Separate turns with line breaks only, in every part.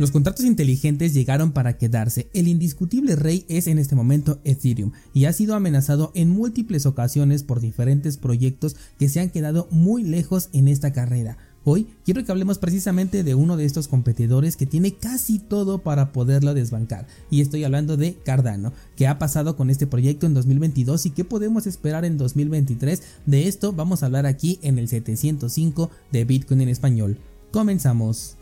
Los contratos inteligentes llegaron para quedarse. El indiscutible rey es en este momento Ethereum y ha sido amenazado en múltiples ocasiones por diferentes proyectos que se han quedado muy lejos en esta carrera. Hoy quiero que hablemos precisamente de uno de estos competidores que tiene casi todo para poderlo desbancar y estoy hablando de Cardano, que ha pasado con este proyecto en 2022 y qué podemos esperar en 2023. De esto vamos a hablar aquí en el 705 de Bitcoin en español. Comenzamos.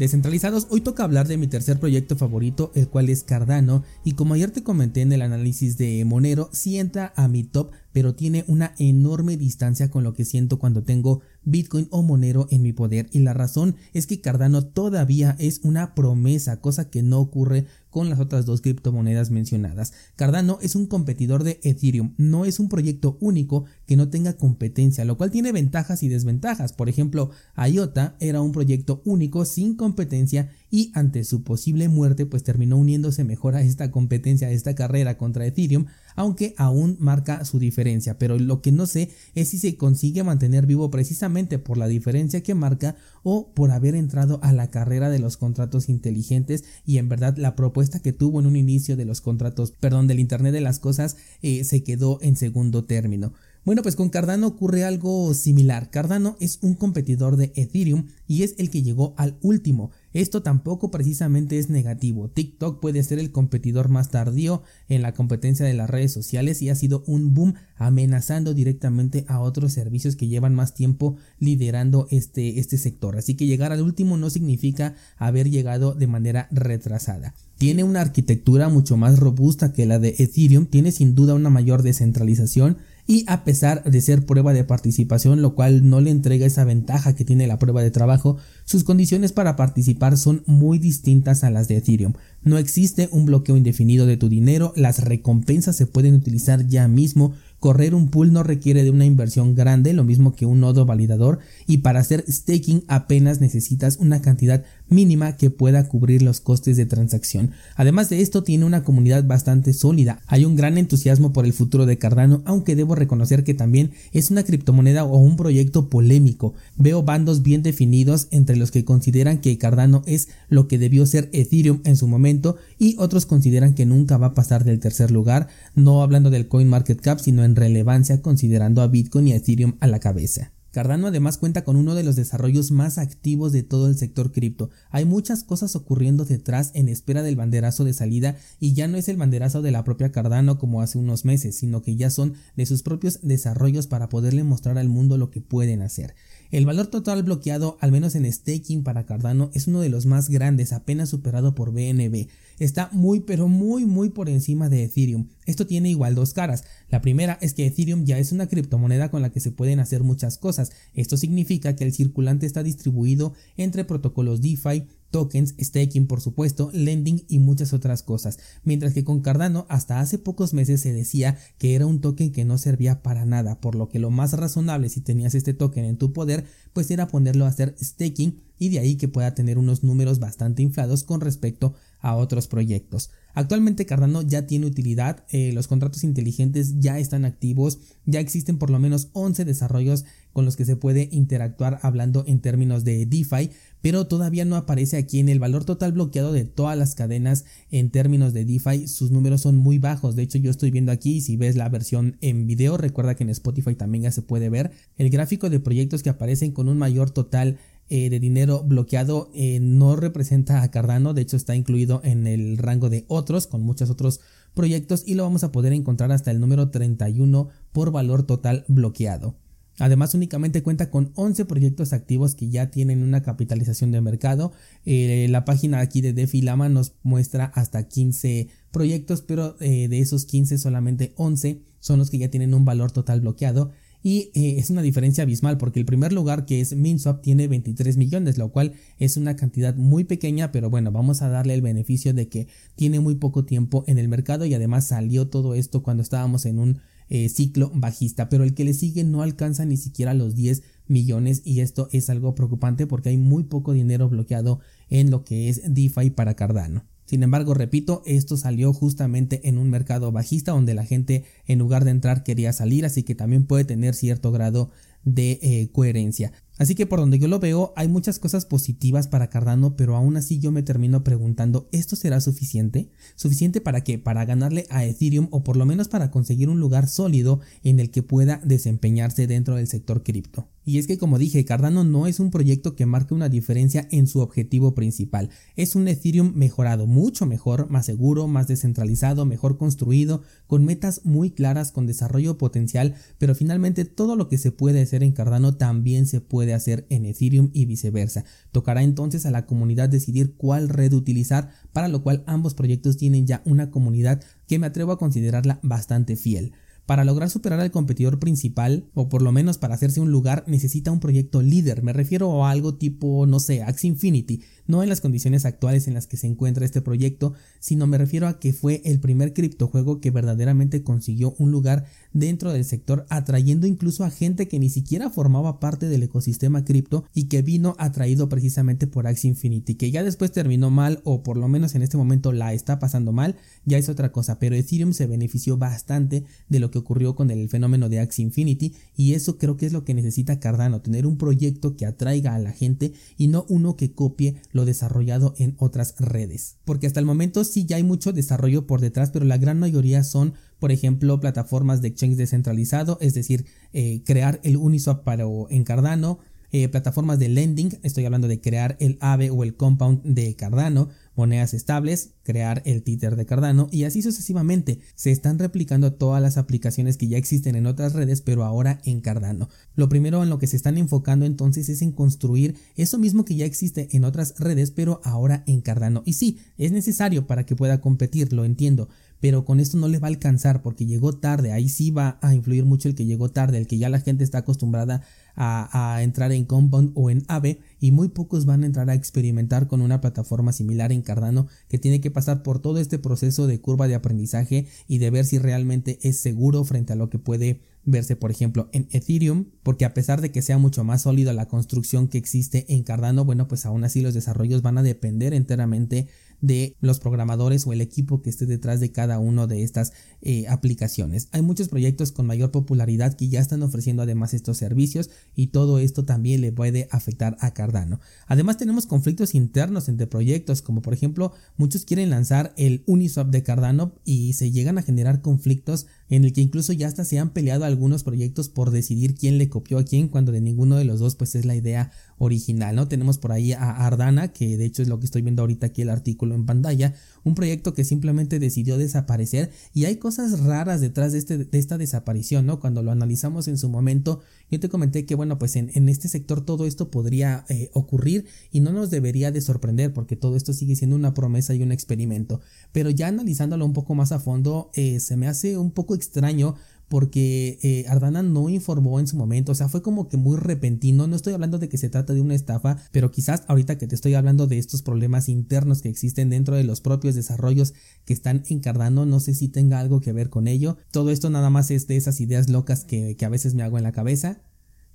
Descentralizados, hoy toca hablar de mi tercer proyecto favorito, el cual es Cardano, y como ayer te comenté en el análisis de Monero, sí entra a mi top pero tiene una enorme distancia con lo que siento cuando tengo Bitcoin o Monero en mi poder y la razón es que Cardano todavía es una promesa, cosa que no ocurre con las otras dos criptomonedas mencionadas. Cardano es un competidor de Ethereum, no es un proyecto único que no tenga competencia, lo cual tiene ventajas y desventajas. Por ejemplo, IOTA era un proyecto único sin competencia y ante su posible muerte pues terminó uniéndose mejor a esta competencia, a esta carrera contra Ethereum, aunque aún marca su diferencia, pero lo que no sé es si se consigue mantener vivo precisamente por la diferencia que marca o por haber entrado a la carrera de los contratos inteligentes y en verdad la propuesta que tuvo en un inicio de los contratos, perdón, del Internet de las Cosas eh, se quedó en segundo término. Bueno, pues con Cardano ocurre algo similar. Cardano es un competidor de Ethereum y es el que llegó al último. Esto tampoco precisamente es negativo. TikTok puede ser el competidor más tardío en la competencia de las redes sociales y ha sido un boom amenazando directamente a otros servicios que llevan más tiempo liderando este, este sector. Así que llegar al último no significa haber llegado de manera retrasada. Tiene una arquitectura mucho más robusta que la de Ethereum, tiene sin duda una mayor descentralización y a pesar de ser prueba de participación, lo cual no le entrega esa ventaja que tiene la prueba de trabajo, sus condiciones para participar son muy distintas a las de Ethereum. No existe un bloqueo indefinido de tu dinero, las recompensas se pueden utilizar ya mismo, Correr un pool no requiere de una inversión grande, lo mismo que un nodo validador, y para hacer staking apenas necesitas una cantidad mínima que pueda cubrir los costes de transacción. Además de esto, tiene una comunidad bastante sólida. Hay un gran entusiasmo por el futuro de Cardano, aunque debo reconocer que también es una criptomoneda o un proyecto polémico. Veo bandos bien definidos entre los que consideran que Cardano es lo que debió ser Ethereum en su momento y otros consideran que nunca va a pasar del tercer lugar, no hablando del coin market cap, sino en relevancia considerando a Bitcoin y Ethereum a la cabeza. Cardano además cuenta con uno de los desarrollos más activos de todo el sector cripto. Hay muchas cosas ocurriendo detrás en espera del banderazo de salida y ya no es el banderazo de la propia Cardano como hace unos meses, sino que ya son de sus propios desarrollos para poderle mostrar al mundo lo que pueden hacer. El valor total bloqueado, al menos en staking para Cardano, es uno de los más grandes, apenas superado por BNB. Está muy pero muy muy por encima de Ethereum. Esto tiene igual dos caras. La primera es que Ethereum ya es una criptomoneda con la que se pueden hacer muchas cosas. Esto significa que el circulante está distribuido entre protocolos DeFi, tokens, staking por supuesto, lending y muchas otras cosas. Mientras que con Cardano hasta hace pocos meses se decía que era un token que no servía para nada, por lo que lo más razonable si tenías este token en tu poder pues era ponerlo a hacer staking y de ahí que pueda tener unos números bastante inflados con respecto a otros proyectos. Actualmente Cardano ya tiene utilidad, eh, los contratos inteligentes ya están activos, ya existen por lo menos 11 desarrollos con los que se puede interactuar hablando en términos de DeFi, pero todavía no aparece aquí en el valor total bloqueado de todas las cadenas en términos de DeFi, sus números son muy bajos, de hecho yo estoy viendo aquí, si ves la versión en video, recuerda que en Spotify también ya se puede ver. El gráfico de proyectos que aparecen con un mayor total eh, de dinero bloqueado eh, no representa a Cardano, de hecho está incluido en el rango de otros, con muchos otros proyectos y lo vamos a poder encontrar hasta el número 31 por valor total bloqueado. Además únicamente cuenta con 11 proyectos activos que ya tienen una capitalización de mercado. Eh, la página aquí de DeFi nos muestra hasta 15 proyectos, pero de esos 15 solamente 11 son los que ya tienen un valor total bloqueado y eh, es una diferencia abismal porque el primer lugar que es MinSwap tiene 23 millones, lo cual es una cantidad muy pequeña, pero bueno, vamos a darle el beneficio de que tiene muy poco tiempo en el mercado y además salió todo esto cuando estábamos en un eh, ciclo bajista, pero el que le sigue no alcanza ni siquiera los 10 millones y esto es algo preocupante porque hay muy poco dinero bloqueado en lo que es DeFi para Cardano. Sin embargo, repito, esto salió justamente en un mercado bajista donde la gente en lugar de entrar quería salir, así que también puede tener cierto grado de eh, coherencia. Así que por donde yo lo veo hay muchas cosas positivas para Cardano, pero aún así yo me termino preguntando, ¿esto será suficiente? ¿Suficiente para qué? Para ganarle a Ethereum o por lo menos para conseguir un lugar sólido en el que pueda desempeñarse dentro del sector cripto. Y es que como dije, Cardano no es un proyecto que marque una diferencia en su objetivo principal. Es un Ethereum mejorado, mucho mejor, más seguro, más descentralizado, mejor construido, con metas muy claras, con desarrollo potencial, pero finalmente todo lo que se puede hacer en Cardano también se puede hacer en Ethereum y viceversa. Tocará entonces a la comunidad decidir cuál red utilizar, para lo cual ambos proyectos tienen ya una comunidad que me atrevo a considerarla bastante fiel. Para lograr superar al competidor principal, o por lo menos para hacerse un lugar, necesita un proyecto líder. Me refiero a algo tipo, no sé, Axie Infinity, no en las condiciones actuales en las que se encuentra este proyecto, sino me refiero a que fue el primer criptojuego que verdaderamente consiguió un lugar dentro del sector, atrayendo incluso a gente que ni siquiera formaba parte del ecosistema cripto y que vino atraído precisamente por Axie Infinity, que ya después terminó mal o por lo menos en este momento la está pasando mal, ya es otra cosa, pero Ethereum se benefició bastante de lo que ocurrió con el fenómeno de Axie Infinity y eso creo que es lo que necesita Cardano, tener un proyecto que atraiga a la gente y no uno que copie desarrollado en otras redes, porque hasta el momento sí ya hay mucho desarrollo por detrás, pero la gran mayoría son por ejemplo, plataformas de exchange descentralizado, es decir, eh, crear el Uniswap para en Cardano, eh, plataformas de lending, estoy hablando de crear el AVE o el compound de Cardano, monedas estables, crear el títer de Cardano y así sucesivamente. Se están replicando todas las aplicaciones que ya existen en otras redes, pero ahora en Cardano. Lo primero en lo que se están enfocando entonces es en construir eso mismo que ya existe en otras redes, pero ahora en Cardano. Y sí, es necesario para que pueda competir, lo entiendo, pero con esto no le va a alcanzar porque llegó tarde, ahí sí va a influir mucho el que llegó tarde, el que ya la gente está acostumbrada a, entrar en Compound o en AVE y muy pocos van a entrar a experimentar con una plataforma similar en Cardano que tiene que pasar por todo este proceso de curva de aprendizaje y de ver si realmente es seguro frente a lo que puede verse por ejemplo en Ethereum porque a pesar de que sea mucho más sólida la construcción que existe en Cardano bueno pues aún así los desarrollos van a depender enteramente de los programadores o el equipo que esté detrás de cada una de estas eh, aplicaciones. Hay muchos proyectos con mayor popularidad que ya están ofreciendo además estos servicios y todo esto también le puede afectar a Cardano. Además tenemos conflictos internos entre proyectos como por ejemplo muchos quieren lanzar el Uniswap de Cardano y se llegan a generar conflictos en el que incluso ya hasta se han peleado algunos proyectos por decidir quién le copió a quién cuando de ninguno de los dos pues es la idea original, ¿no? Tenemos por ahí a Ardana, que de hecho es lo que estoy viendo ahorita aquí el artículo en pantalla, un proyecto que simplemente decidió desaparecer y hay cosas raras detrás de, este, de esta desaparición, ¿no? Cuando lo analizamos en su momento, yo te comenté que, bueno, pues en, este sector todo esto podría eh, ocurrir y no nos debería de sorprender porque todo esto sigue siendo una promesa y un experimento, pero ya analizándolo un poco más a fondo, eh, se me hace un poco extraño porque eh, Ardana no informó en su momento, o sea, fue como que muy repentino, no estoy hablando de que se trata de una estafa, pero quizás ahorita que te estoy hablando de estos problemas internos que existen dentro de los propios desarrollos que están en Cardano, no sé si tenga algo que ver con ello, todo esto nada más es de esas ideas locas que, que a veces me hago en la cabeza,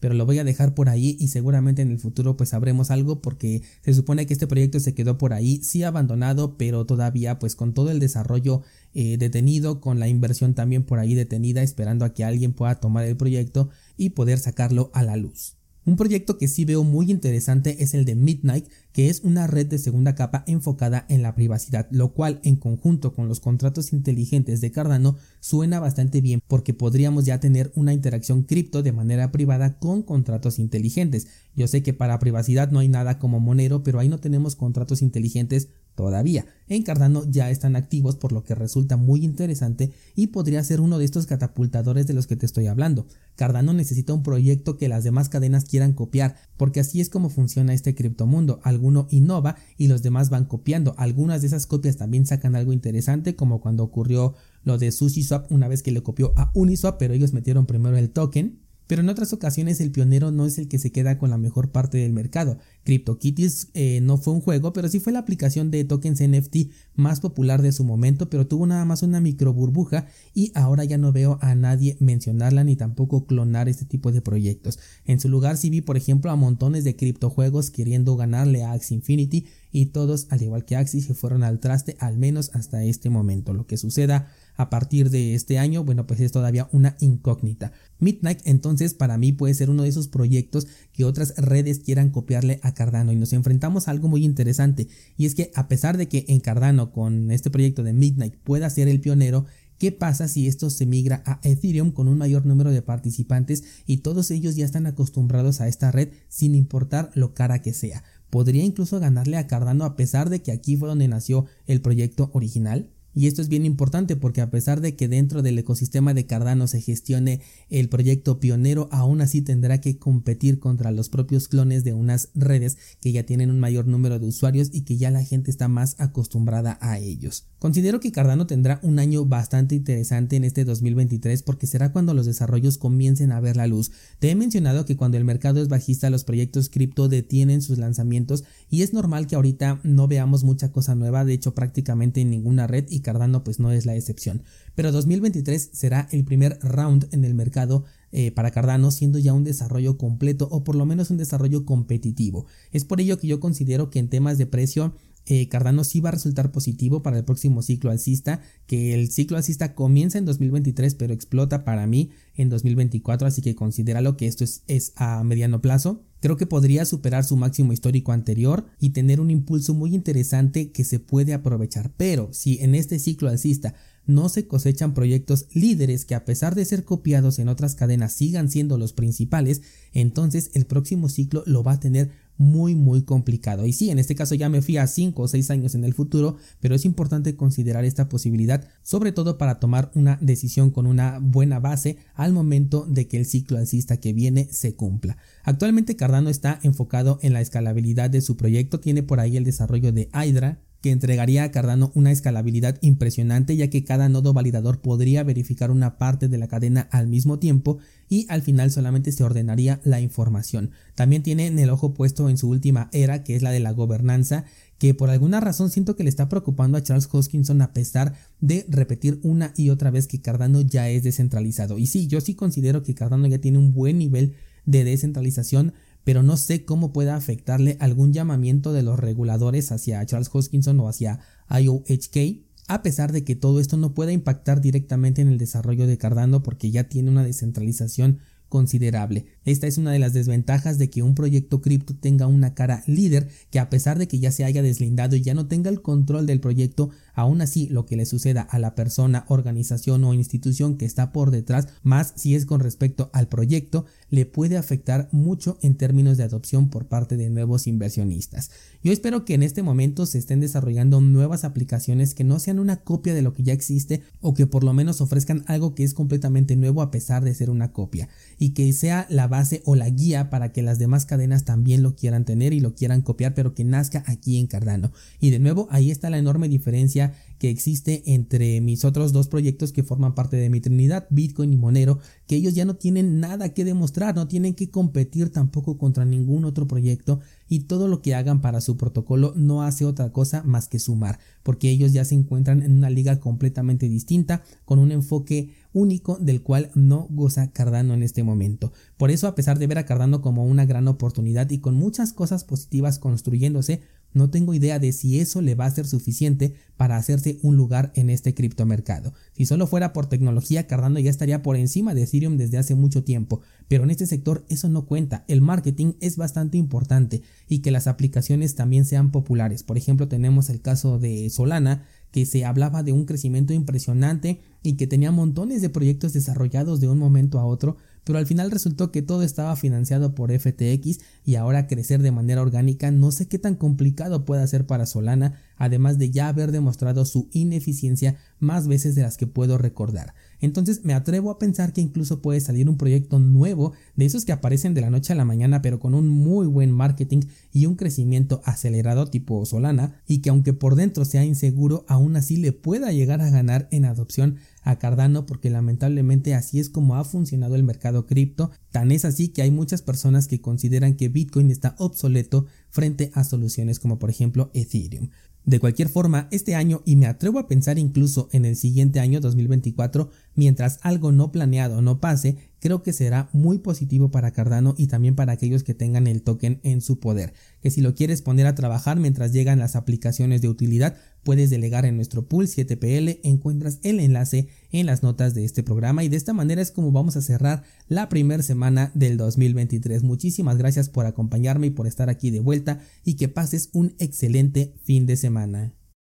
pero lo voy a dejar por ahí y seguramente en el futuro pues sabremos algo porque se supone que este proyecto se quedó por ahí, sí abandonado, pero todavía pues con todo el desarrollo eh, detenido, con la inversión también por ahí detenida, esperando a que alguien pueda tomar el proyecto y poder sacarlo a la luz. Un proyecto que sí veo muy interesante es el de Midnight, que es una red de segunda capa enfocada en la privacidad, lo cual en conjunto con los contratos inteligentes de Cardano suena bastante bien porque podríamos ya tener una interacción cripto de manera privada con contratos inteligentes. Yo sé que para privacidad no hay nada como Monero, pero ahí no tenemos contratos inteligentes todavía. En Cardano ya están activos por lo que resulta muy interesante y podría ser uno de estos catapultadores de los que te estoy hablando. Cardano necesita un proyecto que las demás cadenas quieran copiar, porque así es como funciona este criptomundo. Alguno innova y los demás van copiando. Algunas de esas copias también sacan algo interesante, como cuando ocurrió lo de SushiSwap una vez que le copió a Uniswap, pero ellos metieron primero el token pero en otras ocasiones el pionero no es el que se queda con la mejor parte del mercado. CryptoKitties eh, no fue un juego, pero sí fue la aplicación de tokens NFT más popular de su momento, pero tuvo nada más una micro burbuja y ahora ya no veo a nadie mencionarla ni tampoco clonar este tipo de proyectos. En su lugar sí vi por ejemplo a montones de criptojuegos queriendo ganarle a Axie Infinity y todos al igual que Axie se fueron al traste al menos hasta este momento. Lo que suceda a partir de este año, bueno, pues es todavía una incógnita. Midnight entonces para mí puede ser uno de esos proyectos que otras redes quieran copiarle a Cardano y nos enfrentamos a algo muy interesante y es que a pesar de que en Cardano con este proyecto de Midnight pueda ser el pionero, ¿Qué pasa si esto se migra a Ethereum con un mayor número de participantes y todos ellos ya están acostumbrados a esta red sin importar lo cara que sea? ¿Podría incluso ganarle a Cardano a pesar de que aquí fue donde nació el proyecto original? Y esto es bien importante porque a pesar de que dentro del ecosistema de Cardano se gestione el proyecto pionero, aún así tendrá que competir contra los propios clones de unas redes que ya tienen un mayor número de usuarios y que ya la gente está más acostumbrada a ellos. Considero que Cardano tendrá un año bastante interesante en este 2023 porque será cuando los desarrollos comiencen a ver la luz. Te he mencionado que cuando el mercado es bajista los proyectos cripto detienen sus lanzamientos y es normal que ahorita no veamos mucha cosa nueva, de hecho prácticamente en ninguna red y Cardano pues no es la excepción. Pero 2023 será el primer round en el mercado eh, para Cardano siendo ya un desarrollo completo o por lo menos un desarrollo competitivo. Es por ello que yo considero que en temas de precio eh, Cardano sí va a resultar positivo para el próximo ciclo alcista, que el ciclo alcista comienza en 2023 pero explota para mí en 2024, así que considéralo que esto es, es a mediano plazo. Creo que podría superar su máximo histórico anterior y tener un impulso muy interesante que se puede aprovechar, pero si en este ciclo alcista no se cosechan proyectos líderes que a pesar de ser copiados en otras cadenas sigan siendo los principales, entonces el próximo ciclo lo va a tener muy muy complicado. Y sí, en este caso ya me fui a 5 o 6 años en el futuro, pero es importante considerar esta posibilidad, sobre todo para tomar una decisión con una buena base al momento de que el ciclo alcista que viene se cumpla. Actualmente Cardano está enfocado en la escalabilidad de su proyecto, tiene por ahí el desarrollo de Hydra, que entregaría a Cardano una escalabilidad impresionante ya que cada nodo validador podría verificar una parte de la cadena al mismo tiempo y al final solamente se ordenaría la información. También tiene en el ojo puesto en su última era que es la de la gobernanza que por alguna razón siento que le está preocupando a Charles Hoskinson a pesar de repetir una y otra vez que Cardano ya es descentralizado. Y sí, yo sí considero que Cardano ya tiene un buen nivel de descentralización, pero no sé cómo pueda afectarle algún llamamiento de los reguladores hacia Charles Hoskinson o hacia IOHK, a pesar de que todo esto no pueda impactar directamente en el desarrollo de Cardano porque ya tiene una descentralización considerable. Esta es una de las desventajas de que un proyecto cripto tenga una cara líder que a pesar de que ya se haya deslindado y ya no tenga el control del proyecto, aún así lo que le suceda a la persona, organización o institución que está por detrás, más si es con respecto al proyecto, le puede afectar mucho en términos de adopción por parte de nuevos inversionistas. Yo espero que en este momento se estén desarrollando nuevas aplicaciones que no sean una copia de lo que ya existe o que por lo menos ofrezcan algo que es completamente nuevo a pesar de ser una copia y que sea la base o la guía para que las demás cadenas también lo quieran tener y lo quieran copiar pero que nazca aquí en Cardano. Y de nuevo ahí está la enorme diferencia que existe entre mis otros dos proyectos que forman parte de mi Trinidad, Bitcoin y Monero, que ellos ya no tienen nada que demostrar, no tienen que competir tampoco contra ningún otro proyecto y todo lo que hagan para su protocolo no hace otra cosa más que sumar, porque ellos ya se encuentran en una liga completamente distinta, con un enfoque único del cual no goza Cardano en este momento. Por eso, a pesar de ver a Cardano como una gran oportunidad y con muchas cosas positivas construyéndose, no tengo idea de si eso le va a ser suficiente para hacerse un lugar en este criptomercado. Si solo fuera por tecnología, Cardano ya estaría por encima de Ethereum desde hace mucho tiempo, pero en este sector eso no cuenta. El marketing es bastante importante y que las aplicaciones también sean populares. Por ejemplo, tenemos el caso de Solana, que se hablaba de un crecimiento impresionante y que tenía montones de proyectos desarrollados de un momento a otro, pero al final resultó que todo estaba financiado por FTX y ahora crecer de manera orgánica no sé qué tan complicado pueda ser para Solana, además de ya haber demostrado su ineficiencia más veces de las que puedo recordar. Entonces me atrevo a pensar que incluso puede salir un proyecto nuevo de esos que aparecen de la noche a la mañana pero con un muy buen marketing y un crecimiento acelerado tipo Solana y que aunque por dentro sea inseguro aún así le pueda llegar a ganar en adopción a Cardano porque lamentablemente así es como ha funcionado el mercado cripto. Tan es así que hay muchas personas que consideran que Bitcoin está obsoleto frente a soluciones como por ejemplo Ethereum. De cualquier forma, este año, y me atrevo a pensar incluso en el siguiente año 2024, mientras algo no planeado no pase, creo que será muy positivo para Cardano y también para aquellos que tengan el token en su poder. Que si lo quieres poner a trabajar mientras llegan las aplicaciones de utilidad, puedes delegar en nuestro pool 7PL, encuentras el enlace en las notas de este programa y de esta manera es como vamos a cerrar la primera semana del 2023. Muchísimas gracias por acompañarme y por estar aquí de vuelta y que pases un excelente fin de semana.